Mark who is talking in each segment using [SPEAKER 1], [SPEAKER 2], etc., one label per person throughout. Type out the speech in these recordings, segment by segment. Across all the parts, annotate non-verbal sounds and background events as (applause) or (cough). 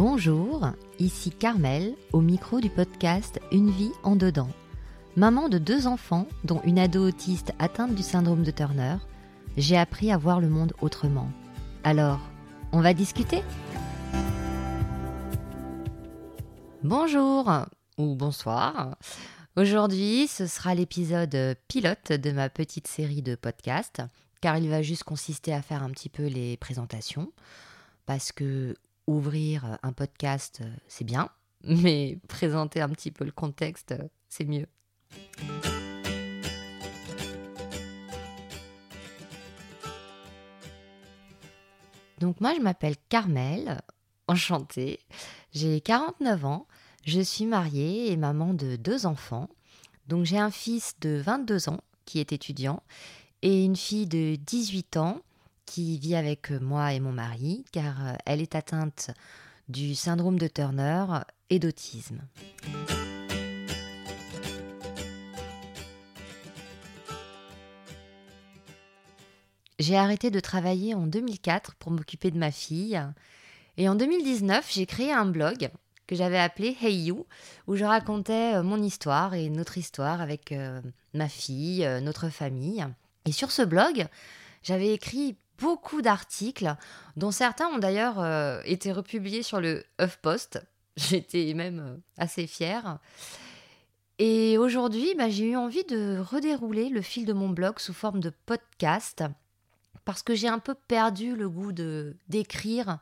[SPEAKER 1] Bonjour, ici Carmel au micro du podcast Une vie en dedans. Maman de deux enfants, dont une ado autiste atteinte du syndrome de Turner, j'ai appris à voir le monde autrement. Alors, on va discuter? Bonjour ou bonsoir. Aujourd'hui, ce sera l'épisode pilote de ma petite série de podcasts, car il va juste consister à faire un petit peu les présentations, parce que ouvrir un podcast, c'est bien, (laughs) mais présenter un petit peu le contexte, c'est mieux. Donc moi, je m'appelle Carmel, (laughs) enchantée. J'ai 49 ans, je suis mariée et maman de deux enfants. Donc j'ai un fils de 22 ans qui est étudiant et une fille de 18 ans qui vit avec moi et mon mari car elle est atteinte du syndrome de Turner et d'autisme. J'ai arrêté de travailler en 2004 pour m'occuper de ma fille. Et en 2019, j'ai créé un blog que j'avais appelé Hey You, où je racontais euh, mon histoire et notre histoire avec euh, ma fille, euh, notre famille. Et sur ce blog, j'avais écrit beaucoup d'articles, dont certains ont d'ailleurs été republiés sur le HuffPost. (laughs) J'étais même assez fière. Et aujourd'hui, bah, j'ai eu envie de redérouler le fil de mon blog sous forme de podcast parce que j'ai un peu perdu le goût de d'écrire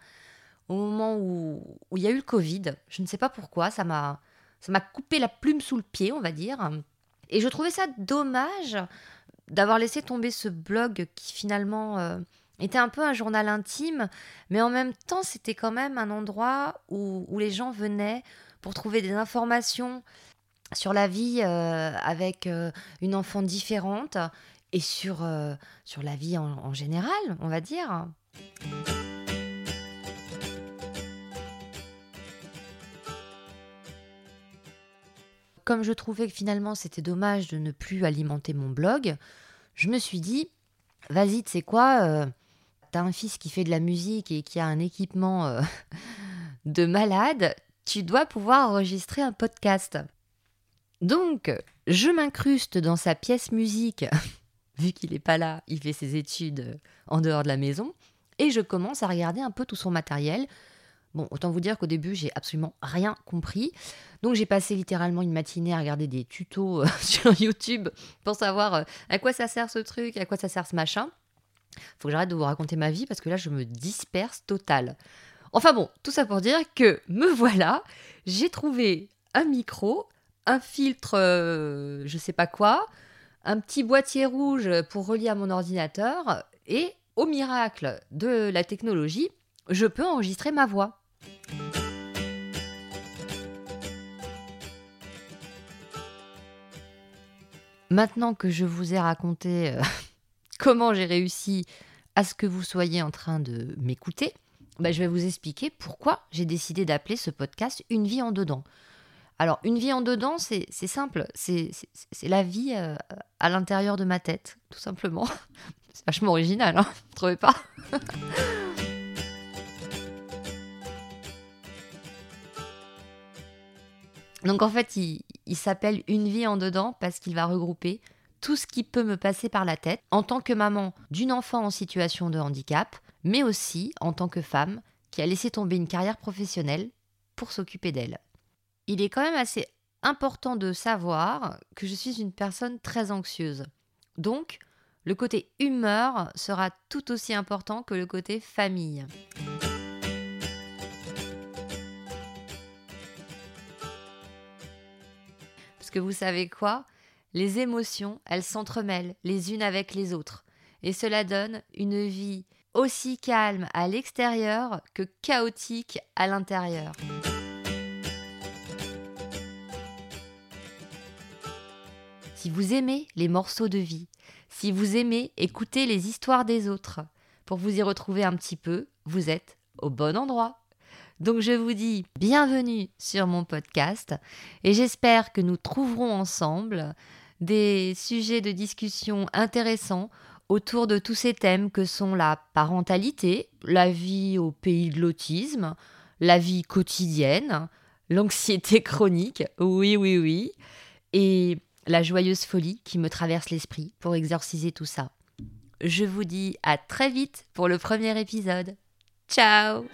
[SPEAKER 1] au moment où, où il y a eu le Covid. Je ne sais pas pourquoi, ça m'a ça m'a coupé la plume sous le pied, on va dire. Et je trouvais ça dommage d'avoir laissé tomber ce blog qui finalement euh, était un peu un journal intime, mais en même temps c'était quand même un endroit où, où, les gens venaient pour trouver des informations sur la vie euh, avec euh, une enfant différente et sur, euh, sur la vie en, en général, on va dire. Comme je trouvais que finalement c'était dommage de ne plus alimenter mon blog, je me suis dit, vas-y, tu sais quoi, un fils qui fait de la musique et qui a un équipement euh, (laughs) de malade, tu dois pouvoir enregistrer un podcast. Donc, je m'incruste dans sa pièce musique (laughs) vu qu'il n'est pas là, il fait ses études euh, en dehors de la maison. Et je commence à regarder un peu tout son matériel. Bon, autant vous dire qu'au début, j'ai absolument rien compris. Donc j'ai passé littéralement une matinée à regarder des tutos (laughs) sur YouTube pour savoir euh, à quoi ça sert ce truc, à quoi ça sert ce machin. Faut que j'arrête de vous raconter ma vie parce que là, je me disperse total. Enfin bon, tout ça pour dire que me voilà, j'ai trouvé un micro, un filtre, euh, je sais pas quoi, un petit boîtier rouge pour relier à mon ordinateur et au miracle de la technologie, je peux enregistrer ma voix. Maintenant que je vous ai raconté euh, comment j'ai réussi à ce que vous soyez en train de m'écouter, bah, je vais vous expliquer pourquoi j'ai décidé d'appeler ce podcast Une vie en dedans. Alors, une vie en dedans, c'est simple. C'est la vie euh, à l'intérieur de ma tête, tout simplement. (laughs) C'est vachement original, hein Vous trouvez pas? (laughs) Donc en fait, il, il s'appelle Une vie en dedans parce qu'il va regrouper tout ce qui peut me passer par la tête en tant que maman d'une enfant en situation de handicap, mais aussi en tant que femme qui a laissé tomber une carrière professionnelle pour s'occuper d'elle il est quand même assez important de savoir que je suis une personne très anxieuse. Donc, le côté humeur sera tout aussi important que le côté famille. Parce que vous savez quoi? Les émotions, elles s'entremêlent les unes avec les autres. Et cela donne une vie aussi calme à l'extérieur que chaotique à l'intérieur. si vous aimez les morceaux de vie, si vous aimez écouter les histoires des autres, pour vous y retrouver un petit peu, vous êtes au bon endroit. Donc je vous dis bienvenue sur mon podcast et j'espère que nous trouverons ensemble des sujets de discussion intéressants autour de tous ces thèmes que sont la parentalité, la vie au pays de l'autisme, la vie quotidienne, l'anxiété chronique, oui, oui, oui, et la joyeuse folie qui me traverse l'esprit pour exorciser tout ça. Je vous dis à très vite pour le premier épisode. Ciao